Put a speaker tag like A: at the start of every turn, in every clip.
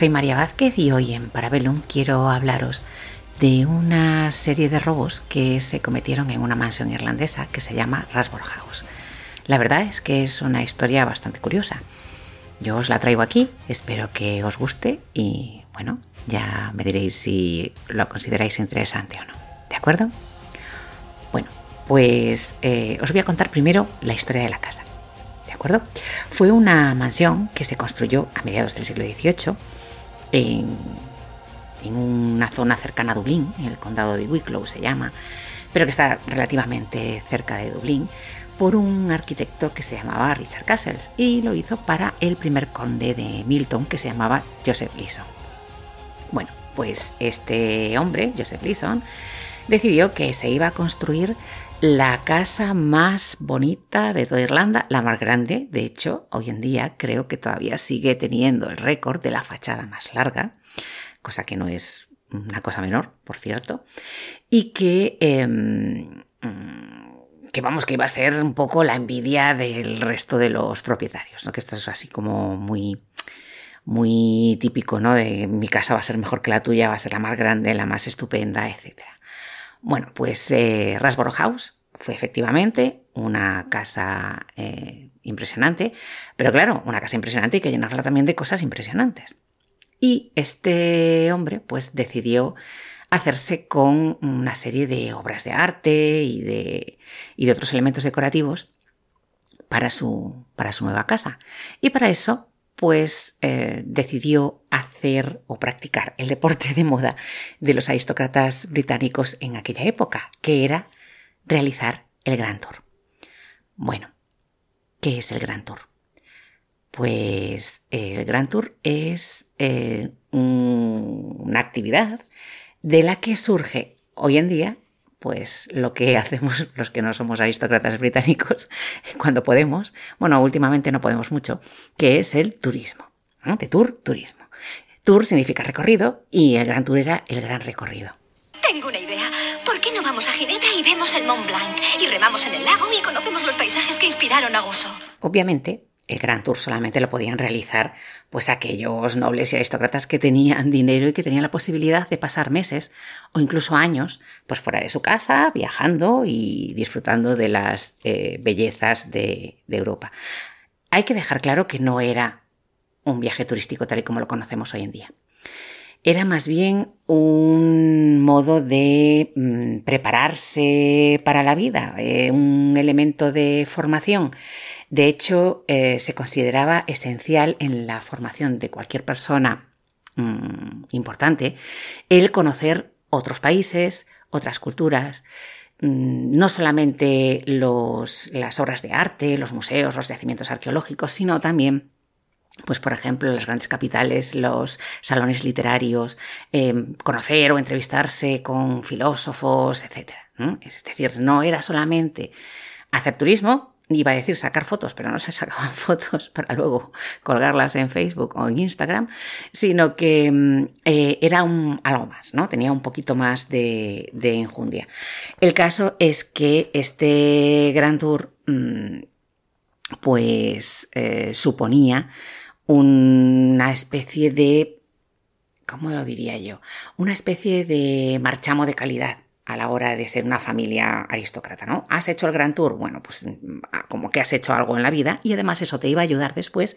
A: Soy María Vázquez y hoy en Parabellum quiero hablaros de una serie de robos que se cometieron en una mansión irlandesa que se llama Rasborough House. La verdad es que es una historia bastante curiosa. Yo os la traigo aquí, espero que os guste y bueno, ya me diréis si lo consideráis interesante o no. ¿De acuerdo? Bueno, pues eh, os voy a contar primero la historia de la casa. Fue una mansión que se construyó a mediados del siglo XVIII en, una zona cercana a Dublín, en el condado de Wicklow se llama, pero que está relativamente cerca de Dublín, por un arquitecto que se llamaba Richard Castles y lo hizo para el primer conde de Milton que se llamaba Joseph Leeson. Bueno, pues este hombre, Joseph Leeson, decidió que se iba a construir la casa más bonita de toda Irlanda, la más grande, de hecho, hoy en día creo que todavía sigue teniendo el récord de la fachada más larga, cosa que no es una cosa menor, por cierto, y que, em, que vamos, que iba a ser un poco la envidia del resto de los propietarios, ¿no? que esto es así como muy muy típico, ¿no? De mi casa va a ser mejor que la tuya, va a ser la más grande, la más estupenda, etcétera. Bueno, pues eh, Rasborough House fue efectivamente una casa eh, impresionante, pero claro, una casa impresionante hay que llenarla también de cosas impresionantes. Y este hombre pues decidió hacerse con una serie de obras de arte y de, y de otros elementos decorativos para su, para su nueva casa. Y para eso pues eh, decidió hacer o practicar el deporte de moda de los aristócratas británicos en aquella época, que era realizar el Gran Tour. Bueno, ¿qué es el Gran Tour? Pues el Gran Tour es eh, una actividad de la que surge hoy en día pues lo que hacemos los que no somos aristócratas británicos cuando podemos, bueno, últimamente no podemos mucho, que es el turismo, de tour, turismo. Tour significa recorrido y el Gran Tour era el gran recorrido.
B: Tengo una idea. ¿Por qué no vamos a Ginebra y vemos el Mont Blanc? Y remamos en el lago y conocemos los paisajes que inspiraron a Gusso.
A: Obviamente, el Gran Tour solamente lo podían realizar pues aquellos nobles y aristócratas que tenían dinero y que tenían la posibilidad de pasar meses o incluso años pues fuera de su casa, viajando y disfrutando de las eh, bellezas de, Europa. Hay que dejar claro que no era un viaje turístico tal y como lo conocemos hoy en día era más bien un modo de mm, prepararse para la vida, eh, un elemento de formación. De hecho, eh, se consideraba esencial en la formación de cualquier persona mm, importante el conocer otros países, otras culturas, mm, no solamente las obras de arte, los museos, los yacimientos arqueológicos, sino también pues por ejemplo, las grandes capitales, los salones literarios, em, conocer o entrevistarse con filósofos, etc. Es decir, no era solamente hacer turismo, iba a decir sacar fotos, pero no se sacaban fotos para luego colgarlas en Facebook o en Instagram, sino que em, eh, era algo más, ¿no? Tenía un poquito más de, de enjundia. El caso es que este Gran Tour, mm, pues, eh, suponía una especie de, ¿cómo lo diría yo? Una especie de marchamo de calidad a la hora de ser una familia aristócrata, ¿no? ¿Has hecho el Gran Tour? Bueno, pues ah, como que has hecho algo en la vida y además eso te iba a ayudar después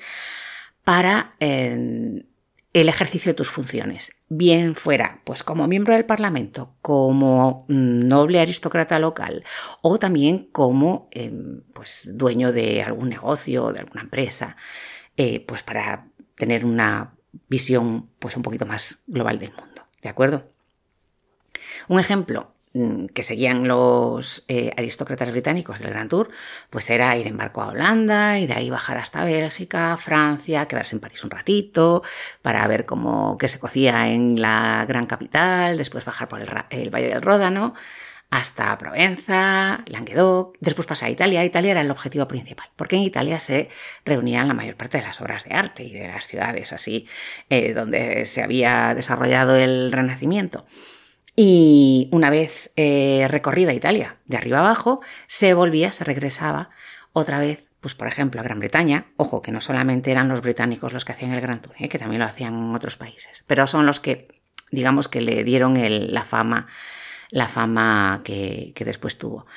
A: para eh, el ejercicio de tus funciones, bien fuera pues como miembro del Parlamento, como mm, noble aristócrata local o también como eh, pues dueño de algún negocio, de alguna empresa. Eh, pues para tener una visión pues un poquito más global del mundo. ¿De acuerdo? Un ejemplo mm, que seguían los eh, aristócratas británicos del Grand Tour, pues era ir en barco a Holanda y de ahí bajar hasta Bélgica, Francia, quedarse en París un ratito para ver cómo qué se cocía en la gran capital, después bajar por el, el Valle del Ródano hasta Provenza, Languedoc, después pasa a Italia. Italia era el objetivo principal, porque en Italia se reunían la mayor parte de las obras de arte y de las ciudades así, eh, donde se había desarrollado el Renacimiento. Y una vez eh, recorrida Italia de arriba abajo, se volvía, se regresaba otra vez, pues por ejemplo, a Gran Bretaña. Ojo, que no solamente eran los británicos los que hacían el Gran Tour, eh, que también lo hacían otros países, pero son los que, digamos, que le dieron la fama la fama que, después tuvo.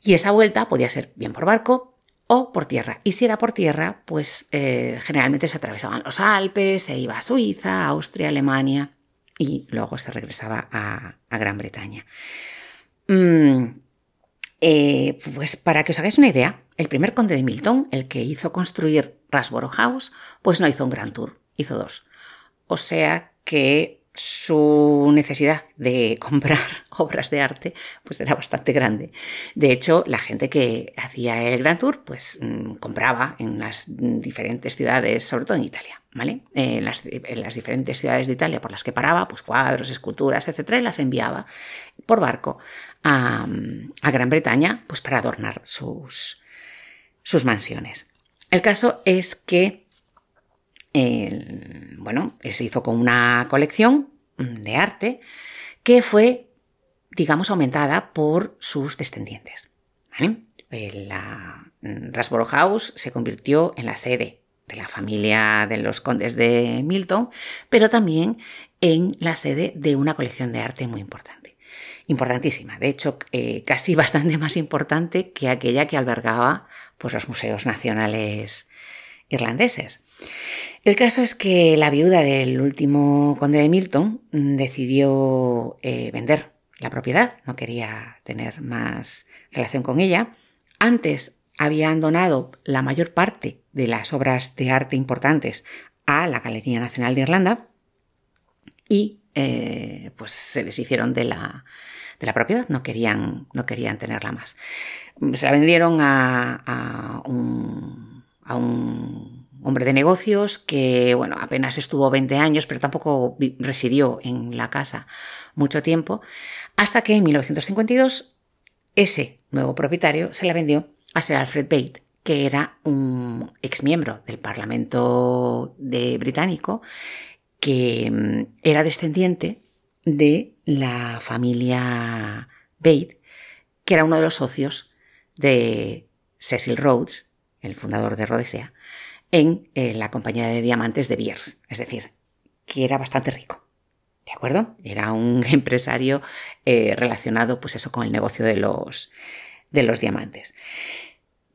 A: Y esa vuelta podía ser bien por barco o por tierra. Y si era por tierra, pues eh, generalmente se atravesaban los Alpes, se iba a Suiza, Austria, Alemania y luego se regresaba a, Gran Bretaña. Mm, eh, pues para que os hagáis una idea, el primer conde de Milton, el que hizo construir Rasborough House, pues no hizo un gran tour, hizo dos. O sea que su necesidad de comprar obras de arte pues era bastante grande. De hecho, la gente que hacía el Grand Tour pues mm, compraba en las diferentes ciudades, sobre todo en Italia, ¿vale? En las, diferentes ciudades de Italia por las que paraba, pues cuadros, esculturas, etcétera, y las enviaba por barco a, Gran Bretaña pues para adornar sus, sus mansiones. El caso es que bueno, se hizo con una colección de arte que fue, digamos, aumentada por sus descendientes. La Rasborough House se convirtió en la sede de la familia de los condes de Milton, pero también en la sede de una colección de arte muy importante. Importantísima, de hecho, eh, casi bastante más importante que aquella que albergaba pues, los museos nacionales irlandeses. El caso es que la viuda del último conde de Milton decidió eh, vender la propiedad, no quería tener más relación con ella. Antes habían donado la mayor parte de las obras de arte importantes a la Galería Nacional de Irlanda y eh, pues se deshicieron de la, de la propiedad, no querían, no querían tenerla más. Se la vendieron a, un, a un hombre de negocios que, bueno, apenas estuvo 20 años, pero tampoco residió en la casa mucho tiempo, hasta que en 1952 ese nuevo propietario se la vendió a Sir Alfred Bate, que era un exmiembro del Parlamento de británico, que mm, era descendiente de la familia Bate, que era uno de los socios de Cecil Rhodes, el fundador de Rhodesia, en eh, la compañía de diamantes de Biers, es decir, que era bastante rico. ¿De acuerdo? Era un empresario eh, relacionado, pues eso, con el negocio de los, de los diamantes.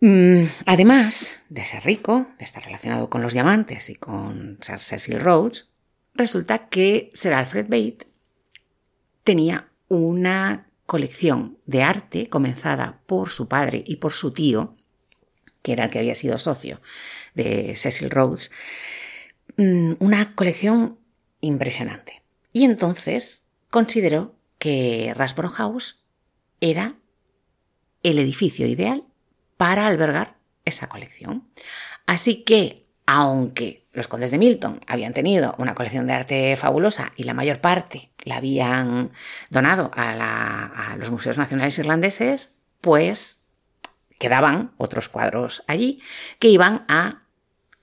A: Mm, además de ser rico, de estar relacionado con los diamantes y con Sir Cecil Rhodes, resulta que Sir Alfred Bate tenía una colección de arte comenzada por su padre y por su tío, que era el que había sido socio de Cecil Rhodes, mm, una colección impresionante. Y entonces consideró que Rasborough House era el edificio ideal para albergar esa colección. Así que, aunque los condes de Milton habían tenido una colección de arte fabulosa y la mayor parte la habían donado a, a los museos nacionales irlandeses, pues quedaban otros cuadros allí que iban a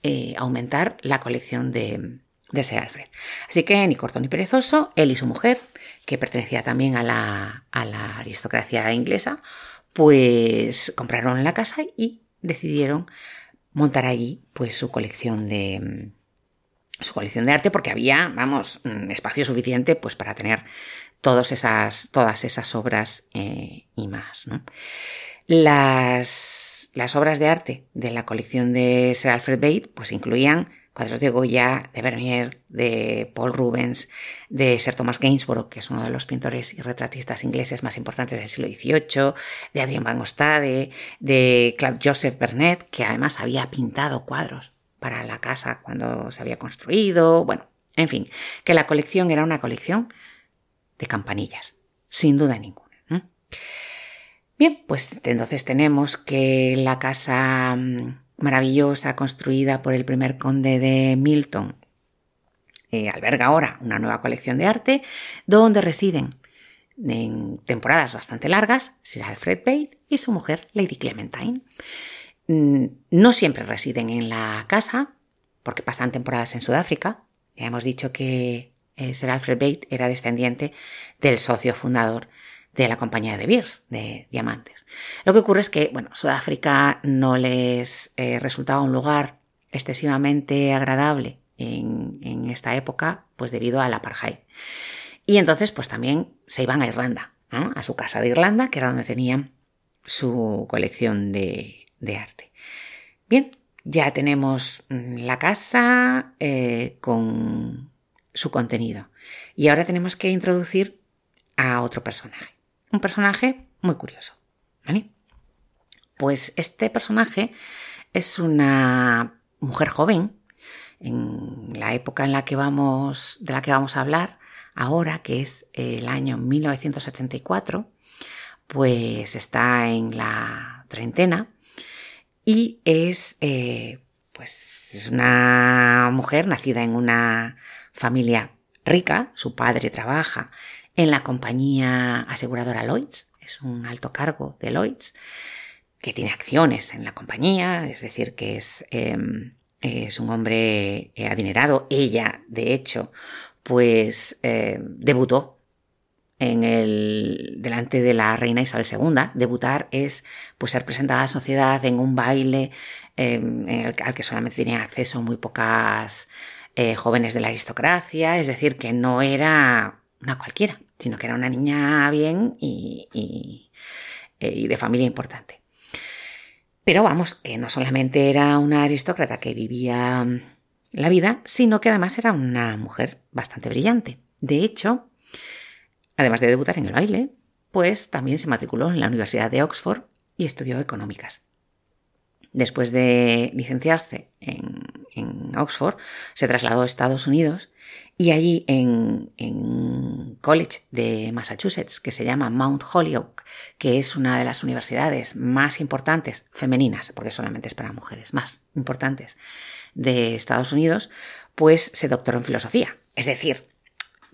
A: eh, aumentar la colección de, de Sir Alfred. Así que ni corto ni perezoso, él y su mujer, que pertenecía también a la, aristocracia inglesa, pues compraron la casa y decidieron montar allí pues su colección de su colección de arte porque había, vamos, espacio suficiente pues para tener todas esas, todas esas obras eh, y más. Las, las, obras de arte de la colección de Sir Alfred Bate pues incluían cuadros de Goya, de Vermeer, de Paul Rubens, de Sir Thomas Gainsborough, que es uno de los pintores y retratistas ingleses más importantes del siglo XVIII, de Adrien van Ostade, de Claude Joseph Bernet, que además había pintado cuadros para la casa cuando se había construido, bueno, en fin, que la colección era una colección de campanillas, sin duda ninguna. Bien, pues entonces tenemos que la casa mm, maravillosa construida por el primer conde de Milton eh, alberga ahora una nueva colección de arte donde residen en temporadas bastante largas Sir Alfred Bate y su mujer Lady Clementine. Mm, no siempre residen en la casa porque pasan temporadas en Sudáfrica. Ya hemos dicho que eh, Sir Alfred Bate era descendiente del socio fundador de la compañía de Beers, de diamantes. Lo que ocurre es que, bueno, Sudáfrica no les eh, resultaba un lugar excesivamente agradable en, esta época, pues debido al apartheid. Y entonces, pues también se iban a Irlanda, a su casa de Irlanda, que era donde tenían su colección de, arte. Bien, ya tenemos mm, la casa eh, con su contenido. Y ahora tenemos que introducir a otro personaje. Un personaje muy curioso. ¿vale? Pues este personaje es una mujer joven en la época en la que vamos, de la que vamos a hablar ahora, que es el año 1974, pues está en la treintena y es, eh, pues es una mujer nacida en una familia rica, su padre trabaja en la compañía aseguradora Lloyds, es un alto cargo de Lloyds, que tiene acciones en la compañía, es decir, que es, em, es un hombre eh, adinerado. Ella, de hecho, pues eh, debutó en el, delante de la reina Isabel II. Debutar es pues, ser presentada a la sociedad en un baile em, al que solamente tenían acceso muy pocas eh, jóvenes de la aristocracia, es decir, que no era una cualquiera, sino que era una niña bien y, y, eh, de familia importante. Pero vamos, que no solamente era una aristócrata que vivía mm, la vida, sino que además era una mujer bastante brillante. De hecho, además de debutar en el baile, pues también se matriculó en la Universidad de Oxford y estudió económicas. Después de licenciarse en en Oxford, se trasladó a Estados Unidos y allí en, un college de Massachusetts que se llama Mount Holyoke, que es una de las universidades más importantes, femeninas, porque solamente es para mujeres, más importantes de Estados Unidos, pues se doctoró en filosofía. Es decir,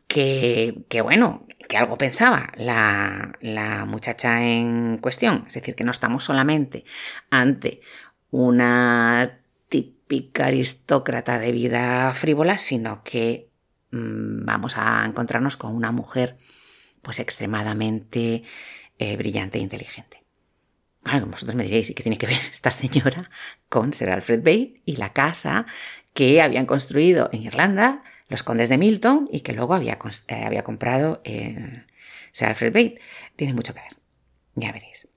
A: que, bueno, que algo pensaba la, la muchacha en cuestión. Es decir, que no estamos solamente ante una típica aristócrata de vida frívola, sino que mm, vamos a encontrarnos con una mujer pues extremadamente eh, brillante e inteligente. Bueno, vosotros me diréis, ¿y qué tiene que ver esta señora con Sir Alfred Bate y la casa que habían construido en Irlanda los condes de Milton y que luego había, eh, había comprado eh, Sir Alfred Bate? Tiene mucho que ver, ya veréis.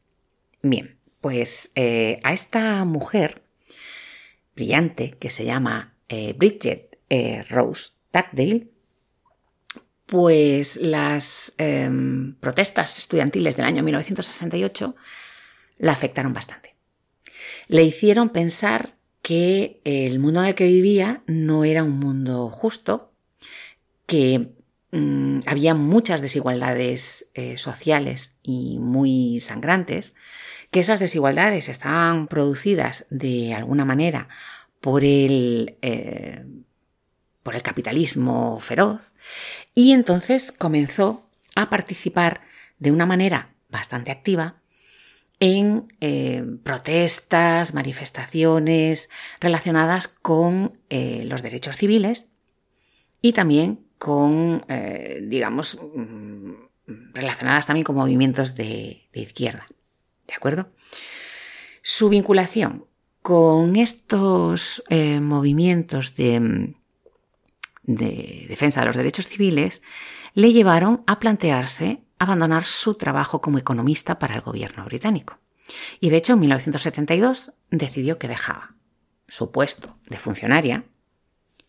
A: Bien, pues a esta mujer brillante que se llama Bridget Rose Pues las em, protestas estudiantiles del año 1968 la afectaron bastante. Le hicieron pensar que el mundo en el que vivía no era un mundo justo, que mm, había muchas desigualdades eh, sociales y muy sangrantes, que esas desigualdades estaban producidas de alguna manera por el, eh, por el capitalismo feroz y entonces comenzó a participar de una manera bastante activa en eh, protestas, manifestaciones relacionadas con eh, los derechos civiles y también con, digamos, mm, relacionadas también con movimientos de izquierda. ¿De acuerdo? Su vinculación con estos eh, movimientos de, de defensa de los derechos civiles le llevaron a plantearse abandonar su trabajo como economista para el gobierno británico. Y de hecho, en 1972 decidió que dejaba su puesto de funcionaria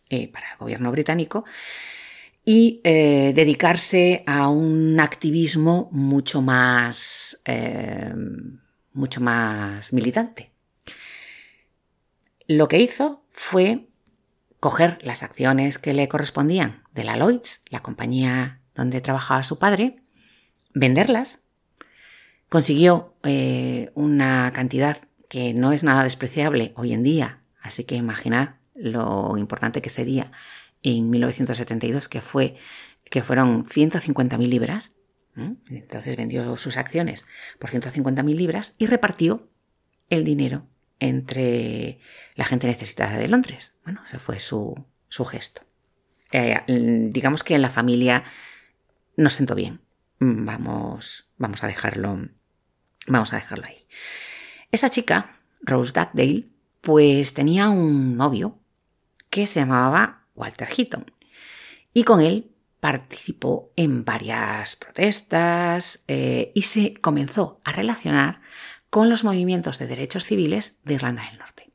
A: eh, para el gobierno británico y eh, dedicarse a un activismo mucho más, eh, mucho más militante. Lo que hizo fue coger las acciones que le correspondían de la Lloyds, la compañía donde trabajaba su padre, venderlas Consiguió eh, una cantidad que no es nada despreciable hoy en día, así que imaginad lo importante que sería en 1972, que, fue, que fueron 150.000 libras. Entonces vendió sus acciones por 150.000 libras y repartió el dinero entre la gente necesitada de Londres. Bueno, ese fue su, su gesto. Eh, digamos que en la familia no sentó bien. Vamos, vamos a dejarlo, vamos a dejarlo ahí. Esa chica, Rose Dugdale, pues tenía un novio que se llamaba Walter Heaton y con él participó en varias protestas eh, y se comenzó a relacionar con los movimientos de derechos civiles de Irlanda del Norte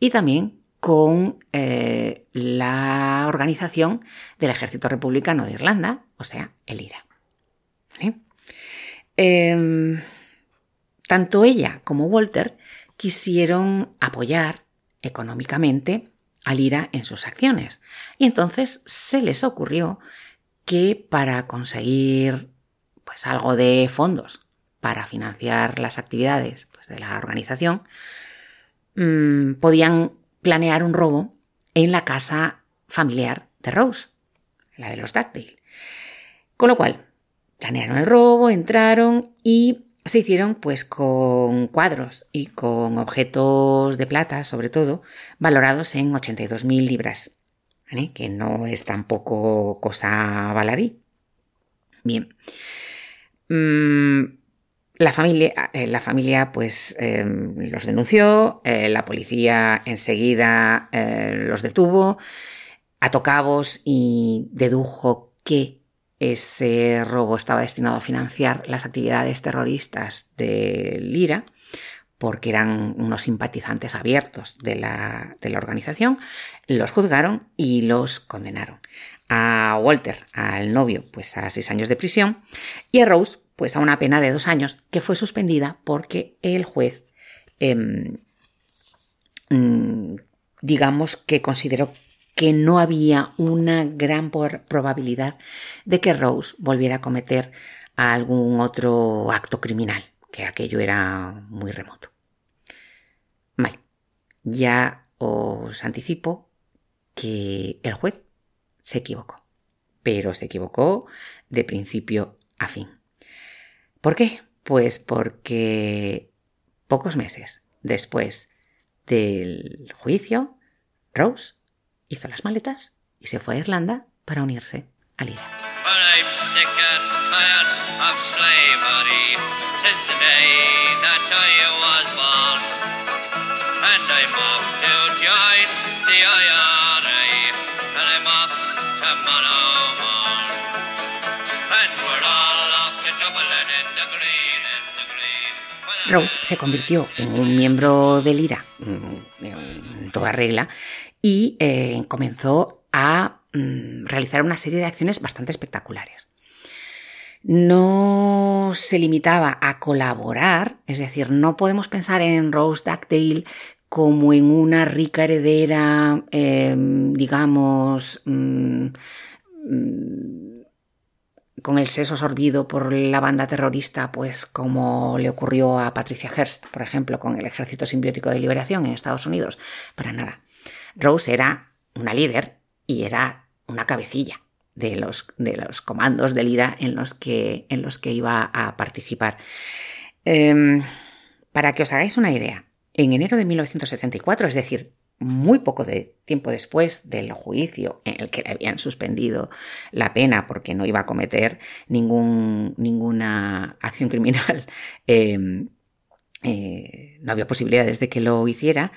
A: y también con eh, la organización del Ejército Republicano de Irlanda, o sea, el IRA. Em, tanto ella como Walter quisieron apoyar económicamente al IRA en sus acciones. Y entonces se les ocurrió que para conseguir pues algo de fondos para financiar las actividades pues, de la organización, mm, podían planear un robo en la casa familiar de Rose, la de los Dugdale. Con lo cual, planearon el robo, entraron y se hicieron pues con cuadros y con objetos de plata, sobre todo, valorados en 82.000 libras, que no es tampoco cosa baladí. Bien. Mm, la familia, eh, la familia pues em, los denunció, eh, la policía enseguida eh, los detuvo, ató y dedujo que ese robo estaba destinado a financiar las actividades terroristas de Lira, porque eran unos simpatizantes abiertos de la, de la organización, los juzgaron y los condenaron. A Walter, al novio, pues a seis años de prisión, y a Rose, pues a una pena de dos años, que fue suspendida porque el juez, em, mm, digamos que consideró que no había una gran probabilidad de que Rose volviera a cometer algún otro acto criminal, que aquello era muy remoto. Vale, ya os anticipo que el juez se equivocó, pero se equivocó de principio a fin. ¿Por qué? Pues porque pocos meses después del juicio, Rose hizo las maletas y se fue a Irlanda para unirse al IRA. Rose se convirtió en un miembro del IRA mm, en toda regla y eh, comenzó a mm, realizar una serie de acciones bastante espectaculares. No se limitaba a colaborar, es decir, no podemos pensar en Rose Dugdale como en una rica heredera, em, digamos, mm, con el seso sorbido por la banda terrorista, pues como le ocurrió a Patricia Hearst, por ejemplo, con el Ejército Simbiótico de Liberación en Estados Unidos. Para nada. Rose era una líder y era una cabecilla de los, de los comandos del IRA en los que, en los que iba a participar. Em, para que os hagáis una idea, en enero de 1974, es decir, muy poco de tiempo después del juicio en el que le habían suspendido la pena porque no iba a cometer ningún, ninguna acción criminal, em, eh, no había posibilidades de que lo hiciera,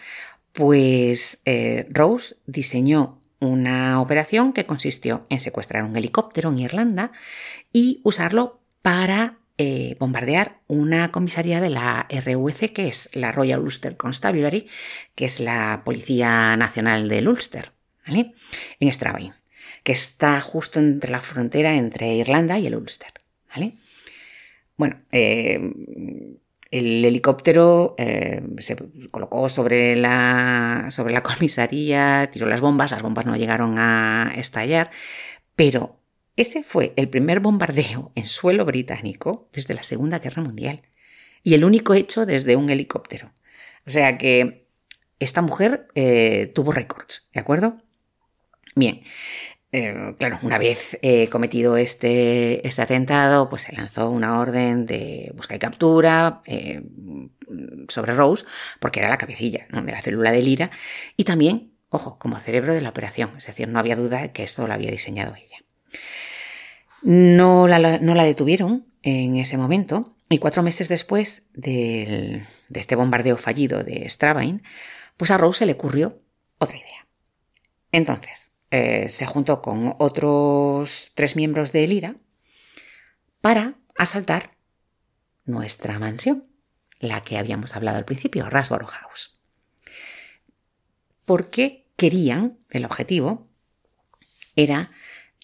A: pues eh, Rose diseñó una operación que consistió en secuestrar un helicóptero en Irlanda y usarlo para eh, bombardear una comisaría de la RUC, que es la Royal Ulster Constabulary, que es la Policía Nacional del Ulster, ¿vale? en Strabane, que está justo entre la frontera entre Irlanda y el Ulster. Bueno, eh, el helicóptero eh, se colocó sobre la, sobre la comisaría, tiró las bombas, las bombas no llegaron a estallar, pero ese fue el primer bombardeo en suelo británico desde la Segunda Guerra Mundial. y el único hecho desde un helicóptero. O sea que esta mujer eh, tuvo récords, ¿de acuerdo? Bien, eh, claro, una vez eh, cometido este, este, atentado, pues se lanzó una orden de busca y captura sobre Rose, porque era la cabecilla de la célula de Lira, y también, ojo, como cerebro de la operación, es decir, no había duda que esto lo había diseñado ella. No la, no la detuvieron en ese momento, y cuatro meses después de este bombardeo fallido de Strabane, pues a Rose se le ocurrió otra idea. Entonces, eh, se juntó con otros tres miembros de Elira para asaltar nuestra mansión, la que habíamos hablado al principio, Rasborough House. Porque querían, el objetivo era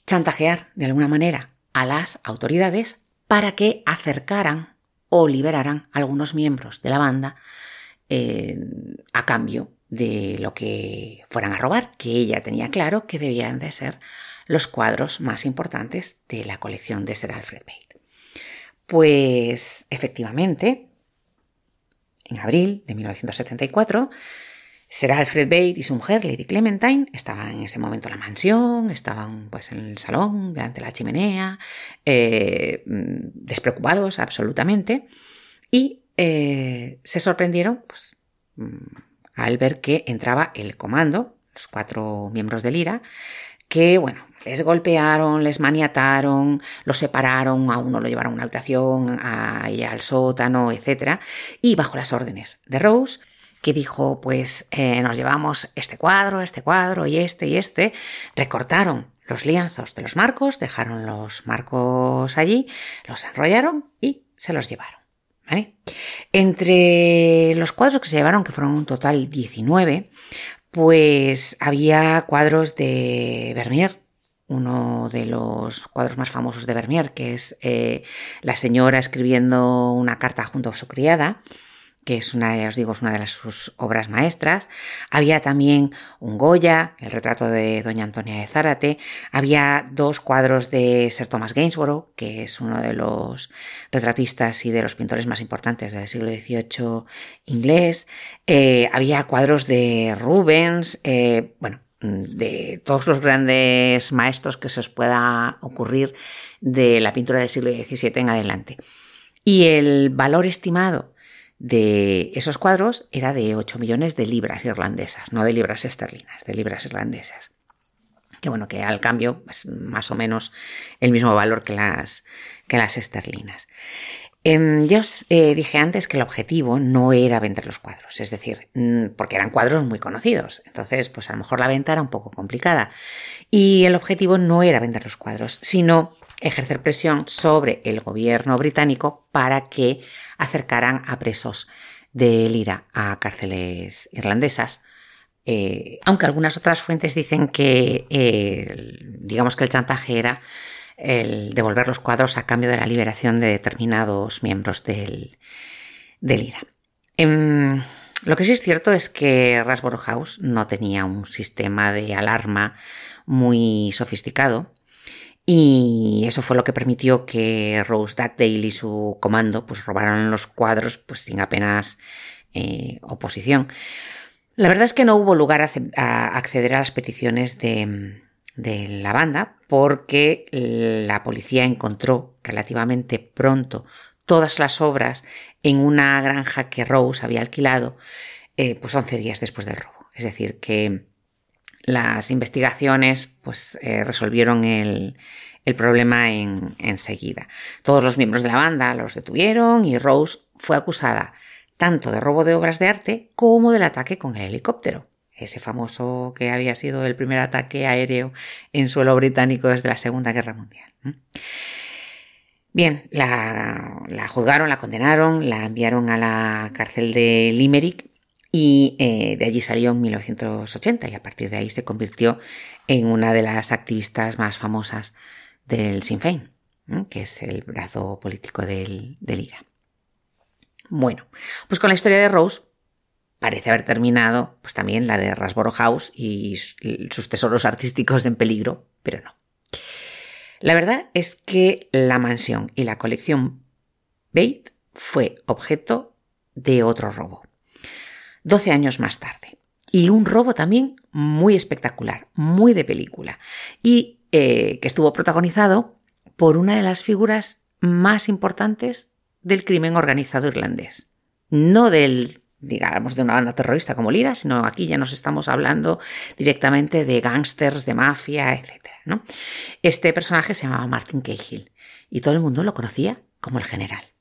A: chantajear de alguna manera a las autoridades para que acercaran o liberaran a algunos miembros de la banda eh, a cambio de lo que fueran a robar, que ella tenía claro que debían de ser los cuadros más importantes de la colección de Sir Alfred Bate. Pues efectivamente, en abril de 1974, Sir Alfred Bate y su mujer, Lady Clementine, estaban en ese momento en la mansión, estaban pues en el salón, delante de la chimenea, eh, despreocupados absolutamente, y eh, se sorprendieron pues, mm, al ver que entraba el comando, los cuatro miembros del IRA, que, bueno, les golpearon, les maniataron, los separaron, a uno lo llevaron a una habitación, a al sótano, etc. Y bajo las órdenes de Rose, que dijo, pues eh, nos llevamos este cuadro, este cuadro y este y este, recortaron los lienzos de los marcos, dejaron los marcos allí, los enrollaron y se los llevaron. Entre los cuadros que se llevaron, que fueron un total 19, pues había cuadros de Vermeer, uno de los cuadros más famosos de Vermeer, que es eh, la señora escribiendo una carta junto a su criada, que es una, ya os digo, es una de sus obras maestras. Había también un Goya, el retrato de Doña Antonia de Zárate. Había dos cuadros de Sir Thomas Gainsborough, que es uno de los retratistas y de los pintores más importantes del siglo XVIII inglés. Eh, había cuadros de Rubens, eh, bueno, de todos los grandes maestros que se os pueda ocurrir de la pintura del siglo XVII en adelante. Y el valor estimado de esos cuadros era de 8 millones de libras irlandesas, no de libras esterlinas, de libras irlandesas. Que bueno, que al cambio es más o menos el mismo valor que las, que las esterlinas. Em, ya os eh, dije antes que el objetivo no era vender los cuadros, es decir, mm, porque eran cuadros muy conocidos, entonces pues a lo mejor la venta era un poco complicada. Y el objetivo no era vender los cuadros, sino ejercer presión sobre el gobierno británico para que acercaran a presos de Lira a cárceles irlandesas. Eh, aunque algunas otras fuentes dicen que, eh, digamos que el chantaje era el devolver los cuadros a cambio de la liberación de determinados miembros del, IRA. Em, lo que sí es cierto es que Rasborough House no tenía un sistema de alarma muy sofisticado y eso fue lo que permitió que Rose Dugdale y su comando pues, robaran los cuadros pues, sin apenas eh, oposición. La verdad es que no hubo lugar a, acceder a las peticiones de, de la banda porque la policía encontró relativamente pronto todas las obras en una granja que Rose había alquilado eh, pues 11 días después del robo. Es decir, que las investigaciones pues, eh, resolvieron el, problema enseguida. Todos los miembros de la banda los detuvieron y Rose fue acusada tanto de robo de obras de arte como del ataque con el helicóptero. Ese famoso que había sido el primer ataque aéreo en suelo británico desde la Segunda Guerra Mundial. Bien, la, la juzgaron, la condenaron, la enviaron a la cárcel de Limerick y eh, de allí salió en 1980 y a partir de ahí se convirtió en una de las activistas más famosas del Sinn Féin, que es el brazo político del, del IRA. Bueno, pues con la historia de Rose parece haber terminado pues también la de Rasborough House y sus tesoros artísticos en peligro, pero no. La verdad es que la mansión y la colección Bate fue objeto de otro robo. 12 años más tarde. Y un robo también muy espectacular, muy de película. Y eh, que estuvo protagonizado por una de las figuras más importantes del crimen organizado irlandés. No del, digamos, de una banda terrorista como Lira, sino aquí ya nos estamos hablando directamente de gángsters, de mafia, etc. ¿no? Este personaje se llamaba Martin Cahill y todo el mundo lo conocía como el general.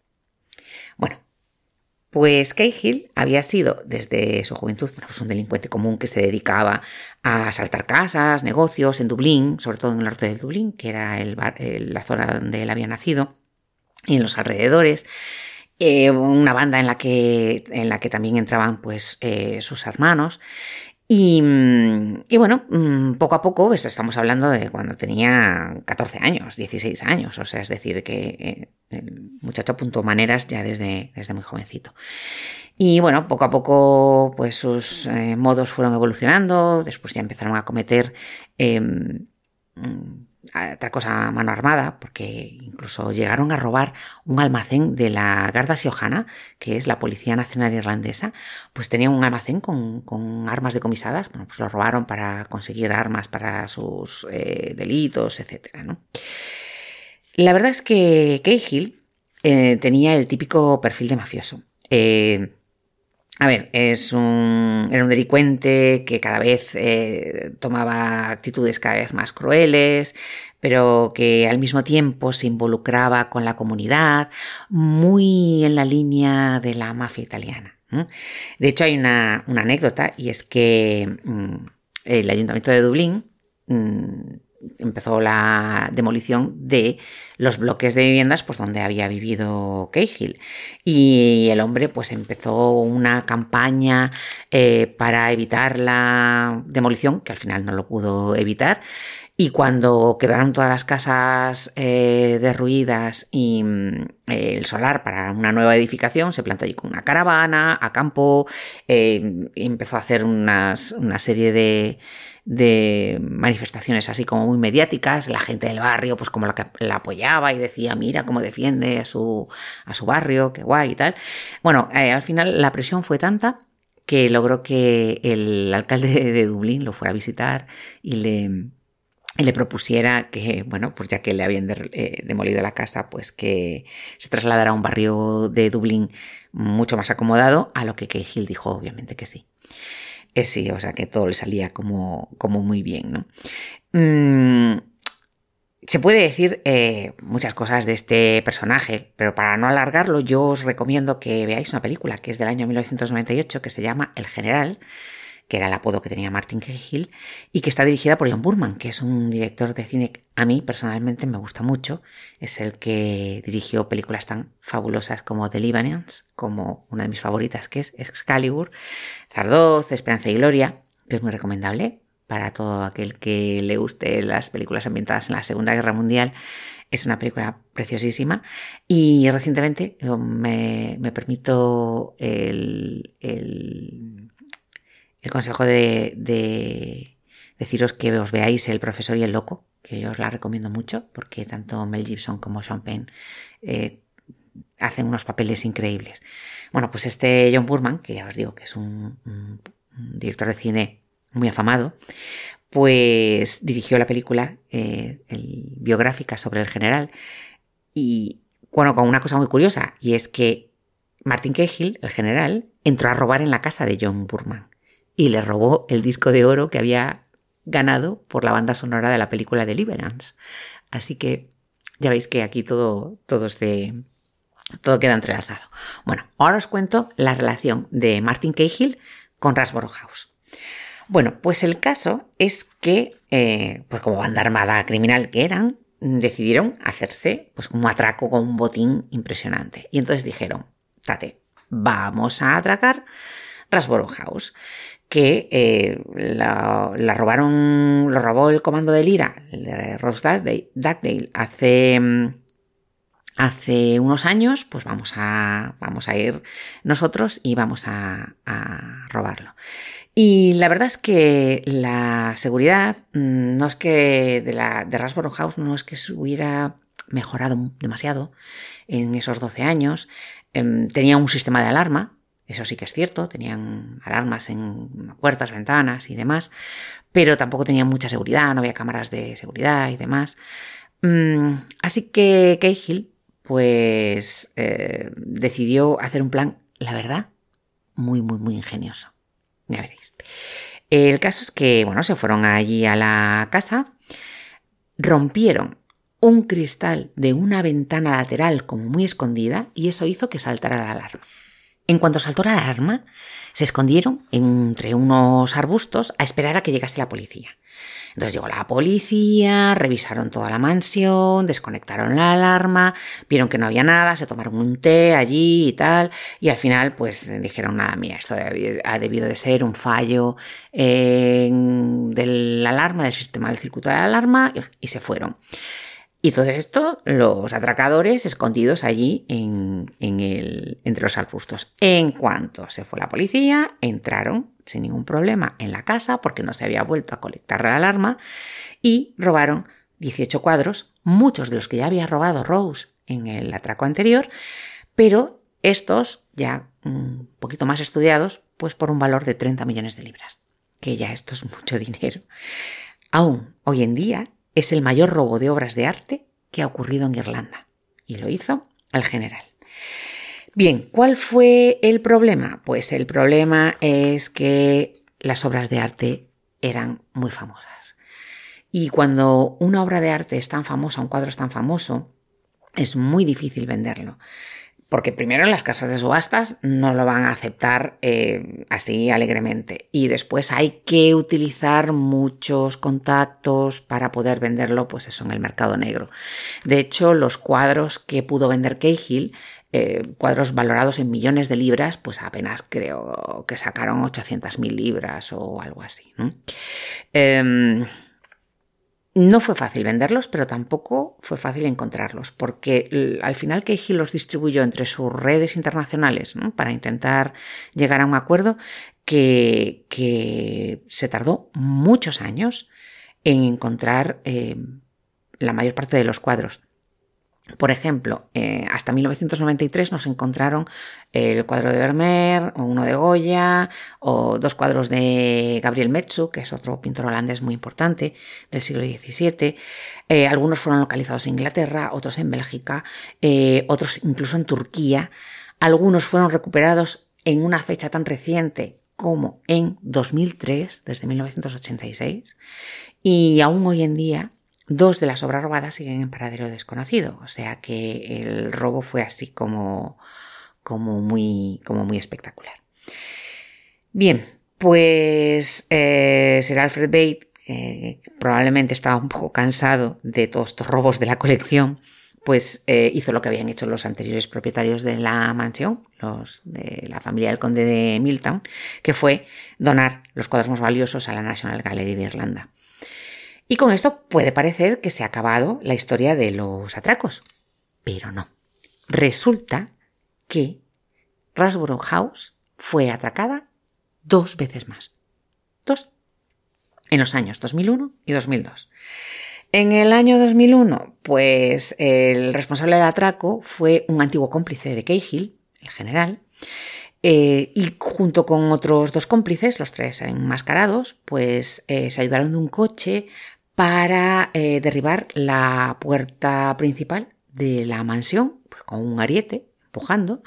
A: Pues Cahill había sido desde su juventud pues un delincuente común que se dedicaba a asaltar casas, negocios en Dublín, sobre todo en el norte de Dublín, que era la zona donde él había nacido, y en los alrededores. Eh, una banda en la que, en la que también entraban pues, eh, sus hermanos. Mm, y, bueno, mm, poco a poco, esto estamos hablando de cuando tenía 14 años, 16 años, o sea, es decir, que eh, el muchacho apuntó maneras ya desde, desde muy jovencito. Y bueno, poco a poco, pues sus eh, modos fueron evolucionando, después ya empezaron a cometer em, otra cosa a mano armada, porque incluso llegaron a robar un almacén de la Garda Siojana, que es la Policía Nacional Irlandesa, pues tenía un almacén con, armas decomisadas, bueno, pues lo robaron para conseguir armas para sus eh, delitos, etc. La verdad es que Cahill eh, tenía el típico perfil de mafioso. Eh, a ver, es un, era un delincuente que cada vez eh, tomaba actitudes cada vez más crueles, pero que al mismo tiempo se involucraba con la comunidad, muy en la línea de la mafia italiana. De hecho, hay una, anécdota y es que mm, el ayuntamiento de Dublín mm, empezó la demolición de los bloques de viviendas pues, donde había vivido Cahill. Y el hombre pues, empezó una campaña eh, para evitar la demolición, que al final no lo pudo evitar. Y cuando quedaron todas las casas eh, derruidas y mm, el solar para una nueva edificación, se plantó allí con una caravana, acampó, eh, empezó a hacer una serie de, de manifestaciones así como muy mediáticas, la gente del barrio pues como la, que la apoyaba y decía, mira cómo defiende a su, a su barrio, qué guay y tal. Bueno, eh, al final la presión fue tanta que logró que el alcalde de Dublín lo fuera a visitar y le, le propusiera que, bueno, pues ya que le habían eh, demolido la casa, pues que se trasladara a un barrio de Dublín mucho más acomodado, a lo que Cahill dijo obviamente que sí. Eh, sí, o sea que todo le salía como, como muy bien, ¿no? Mm, se puede decir eh, muchas cosas de este personaje, pero para no alargarlo yo os recomiendo que veáis una película que es del año 1998 que se llama El General, que era el apodo que tenía Martin Cahill, y que está dirigida por John Burman, que es un director de cine que a mí personalmente me gusta mucho. Es el que dirigió películas tan fabulosas como The Libanons, como una de mis favoritas, que es Excalibur, Zardoz, Esperanza y Gloria, que es muy recomendable para todo aquel que le guste las películas ambientadas en la Segunda Guerra Mundial. Es una película preciosísima y recientemente me, permito el el consejo de, deciros que os veáis El profesor y el loco, que yo os la recomiendo mucho, porque tanto Mel Gibson como Sean Penn eh, hacen unos papeles increíbles. Bueno, pues este John Burman, que ya os digo que es un, director de cine muy afamado, pues dirigió la película eh, biográfica sobre el general y, bueno, con una cosa muy curiosa, y es que Martin Cahill, el general, entró a robar en la casa de John Burman y le robó el disco de oro que había ganado por la banda sonora de la película de Deliverance. Así que ya veis que aquí todo, todo, todo queda entrelazado. Bueno, ahora os cuento la relación de Martin Cahill con Rasborough House. Bueno, pues el caso es que, eh, pues como banda armada criminal que eran, decidieron hacerse pues un atraco con un botín impresionante. Y entonces dijeron, tate, vamos a atracar Rasborough House que eh, la, robaron, lo robó el comando de Lira, el de Ross Dugdale, hace, hace unos años, pues vamos a, vamos a ir nosotros y vamos a, robarlo. Y la verdad es que la seguridad mm, no es que de, la, de House no es que hubiera mejorado demasiado en esos 12 años. Em, tenía un sistema de alarma, eso sí que es cierto, tenían alarmas en puertas, ventanas y demás, pero tampoco tenían mucha seguridad, no había cámaras de seguridad y demás. Mm, así que Cahill pues eh, decidió hacer un plan, la verdad, muy, muy, muy ingenioso. Ya veréis. El caso es que, bueno, se fueron allí a la casa, rompieron un cristal de una ventana lateral como muy escondida y eso hizo que saltara la alarma. En cuanto saltó la alarma, se escondieron entre unos arbustos a esperar a que llegase la policía. Entonces llegó la policía, revisaron toda la mansión, desconectaron la alarma, vieron que no había nada, se tomaron un té allí y tal, y al final pues dijeron, nada, mía, esto ha debido de ser un fallo de la alarma, del sistema del circuito de alarma, y se fueron. Y todo esto, los atracadores escondidos allí en, el, entre los arbustos. En cuanto se fue la policía, entraron sin ningún problema en la casa porque no se había vuelto a colectar la alarma y robaron 18 cuadros, muchos de los que ya había robado Rose en el atraco anterior, pero estos ya un poquito más estudiados, pues por un valor de 30 millones de libras, que ya esto es mucho dinero. Aún hoy en día es el mayor robo de obras de arte que ha ocurrido en Irlanda. Y lo hizo el general. Bien, ¿cuál fue el problema? Pues el problema es que las obras de arte eran muy famosas. Y cuando una obra de arte es tan famosa, un cuadro es tan famoso, es muy difícil venderlo. Porque primero las casas de subastas no lo van a aceptar eh, así alegremente. Y después hay que utilizar muchos contactos para poder venderlo, pues eso, en el mercado negro. De hecho, los cuadros que pudo vender Cahill, eh, cuadros valorados en millones de libras, pues apenas creo que sacaron 800.000 libras o algo así. Em, no fue fácil venderlos, pero tampoco fue fácil encontrarlos, porque al final Cahill los distribuyó entre sus redes internacionales para intentar llegar a un acuerdo que, se tardó muchos años en encontrar eh, la mayor parte de los cuadros. Por ejemplo, eh, hasta 1993 nos encontraron el cuadro de Vermeer, o uno de Goya, o dos cuadros de Gabriel Metsu, que es otro pintor holandés muy importante del siglo XVII. Eh, algunos fueron localizados en Inglaterra, otros en Bélgica, eh, otros incluso en Turquía. Algunos fueron recuperados en una fecha tan reciente como en 2003, desde 1986. Y aún hoy en día Dos de las obras robadas siguen en paradero desconocido, o sea que el robo fue así como, como, muy, como muy espectacular. Bien, pues eh, Sir Alfred Bate, probablemente estaba un poco cansado de todos estos robos de la colección, pues eh, hizo lo que habían hecho los anteriores propietarios de la mansión, los de la familia del conde de Miltown, que fue donar los cuadros más valiosos a la National Gallery de Irlanda. Y con esto puede parecer que se ha acabado la historia de los atracos, pero no. Resulta que Rasborough House fue atracada dos veces más. Dos. En los años 2001 y 2002. En el año 2001, pues el responsable del atraco fue un antiguo cómplice de Cahill, el general, eh, y junto con otros dos cómplices, los tres enmascarados, pues eh, se ayudaron de un coche para eh, derribar la puerta principal de la mansión pues, con un ariete empujando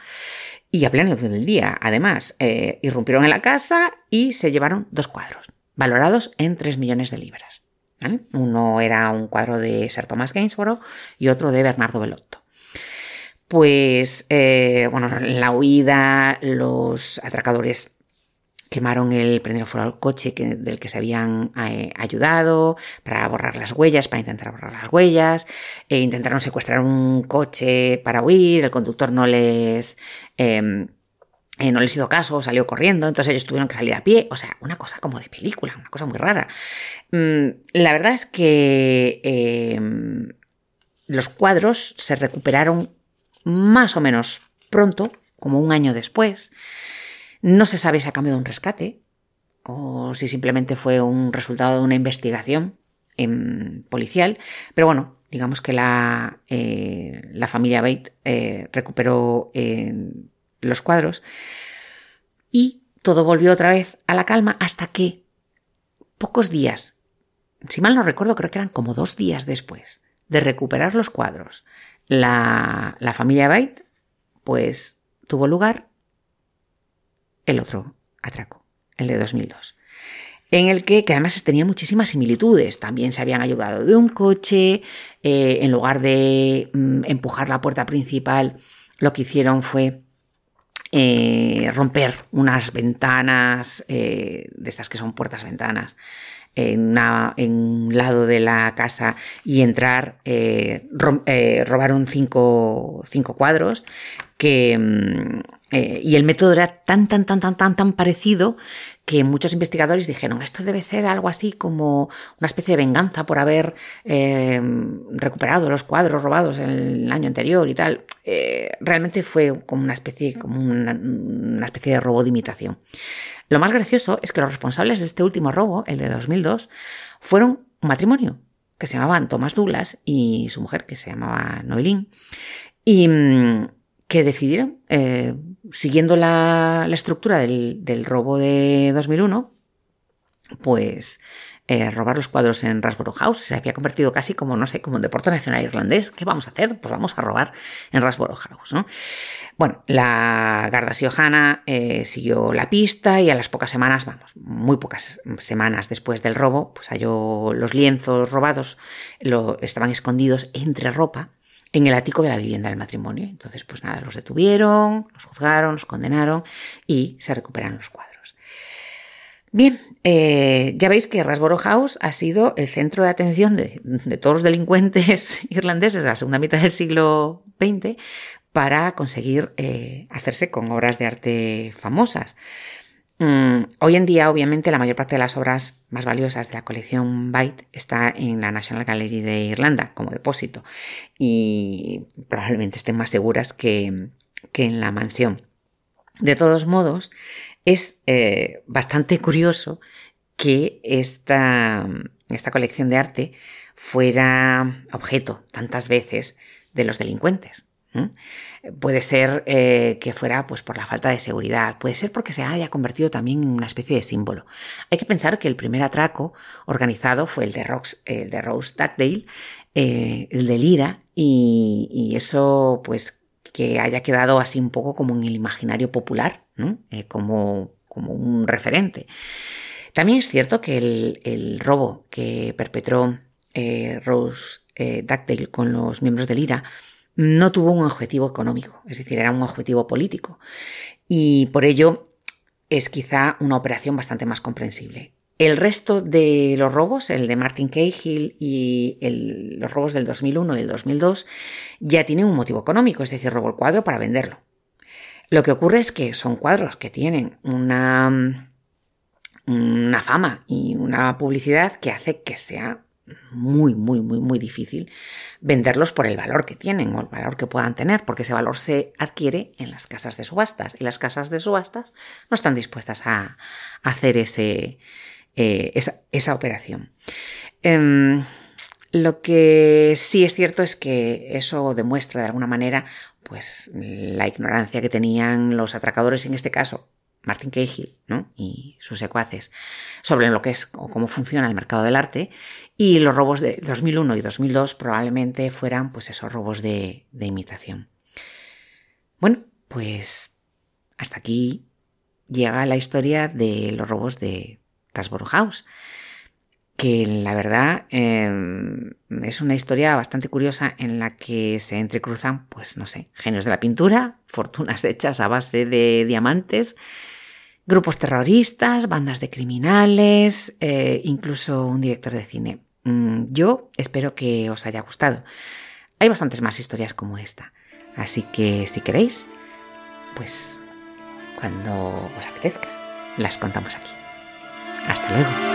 A: y a plena luz del día. Además, eh, irrumpieron en la casa y se llevaron dos cuadros, valorados en 3 millones de libras. Uno era un cuadro de Sir Thomas Gainsborough y otro de Bernardo Bellotto. Pues, eh, bueno, en la huida los atracadores quemaron el prendieron fuego al coche del que se habían eh, ayudado para borrar las huellas, para intentar borrar las huellas, e intentaron secuestrar un coche para huir, el conductor no les... Em, eh, no les hizo caso, salió corriendo, entonces ellos tuvieron que salir a pie, o sea, una cosa como de película, una cosa muy rara. Mm, la verdad es que em, los cuadros se recuperaron más o menos pronto, como un año después. No se sabe si ha cambio de un rescate o si simplemente fue un resultado de una investigación policial, pero bueno, digamos que la, eh, la familia Bate eh, recuperó los cuadros y todo volvió otra vez a la calma hasta que pocos días, si mal no recuerdo, creo que eran como dos días después de recuperar los cuadros, la, la familia Bate pues tuvo lugar el otro atraco, el de 2002 en el que, además tenía muchísimas similitudes. También se habían ayudado de un coche, eh, en lugar de mm, empujar la puerta principal, lo que hicieron fue eh, romper unas ventanas, eh, de estas que son puertas-ventanas, en, un lado de la casa y entrar, robaron cinco, cinco, cuadros que, mm, y el método era tan, tan, tan, tan, tan, tan parecido que muchos investigadores dijeron, esto debe ser algo así como una especie de venganza por haber eh, recuperado los cuadros robados el año anterior y tal. Eh, realmente fue como una especie, como una, especie de robo de imitación. Lo más gracioso es que los responsables de este último robo, el de 2002, fueron un matrimonio que se llamaban Thomas Douglas y su mujer, que se llamaba Noelín. Y, mm, que decidieron, eh, siguiendo la, estructura del, robo de 2001, pues eh, robar los cuadros en Rasborough House. Se había convertido casi como, no sé, como un deporte nacional irlandés. ¿Qué vamos a hacer? Pues vamos a robar en Rasborough House. ¿no? Bueno, la Garda Siojana eh, siguió la pista y a las pocas semanas, vamos, muy pocas semanas después del robo, pues halló los lienzos robados, lo, estaban escondidos entre ropa en el ático de la vivienda del matrimonio. Entonces, pues nada, los detuvieron, los juzgaron, los condenaron y se recuperan los cuadros. Bien, eh, ya veis que Rasborough House ha sido el centro de atención de, todos los delincuentes irlandeses de la segunda mitad del siglo XX para conseguir eh, hacerse con obras de arte famosas. Mm, hoy en día, obviamente, la mayor parte de las obras más valiosas de la colección Byte está en la National Gallery de Irlanda como depósito y probablemente estén más seguras que, en la mansión. De todos modos, es eh, bastante curioso que esta, esta colección de arte fuera objeto tantas veces de los delincuentes. Puede ser eh, que fuera pues, por la falta de seguridad, puede ser porque se haya convertido también en una especie de símbolo. Hay que pensar que el primer atraco organizado fue el de, el de Rose Duckdale, eh, el de Lira, y, eso pues que haya quedado así un poco como en el imaginario popular, eh, como, como, un referente. También es cierto que el, robo que perpetró Rose Duckdale con los miembros de Lira no tuvo un objetivo económico, es decir, era un objetivo político. Y por ello es quizá una operación bastante más comprensible. El resto de los robos, el de Martin Cahill y los robos del 2001 y el 2002, ya tienen un motivo económico, es decir, robó el cuadro para venderlo. Lo que ocurre es que son cuadros que tienen una, una fama y una publicidad que hace que sea muy, muy, muy, muy difícil venderlos por el valor que tienen o el valor que puedan tener, porque ese valor se adquiere en las casas de subastas y las casas de subastas no están dispuestas a, hacer ese, eh, esa, operación. Em, lo que sí es cierto es que eso demuestra de alguna manera pues la ignorancia que tenían los atracadores en este caso Martin Cahill ¿no? y sus secuaces sobre lo que es o cómo funciona el mercado del arte y los robos de 2001 y 2002 probablemente fueran pues esos robos de, imitación. Bueno, pues hasta aquí llega la historia de los robos de Rasborough House, que la verdad em, es una historia bastante curiosa en la que se entrecruzan, pues no sé, genios de la pintura, fortunas hechas a base de diamantes, grupos terroristas, bandas de criminales, eh, incluso un director de cine. Mm, yo espero que os haya gustado. Hay bastantes más historias como esta, así que si queréis, pues cuando os apetezca, las contamos aquí. Hasta luego.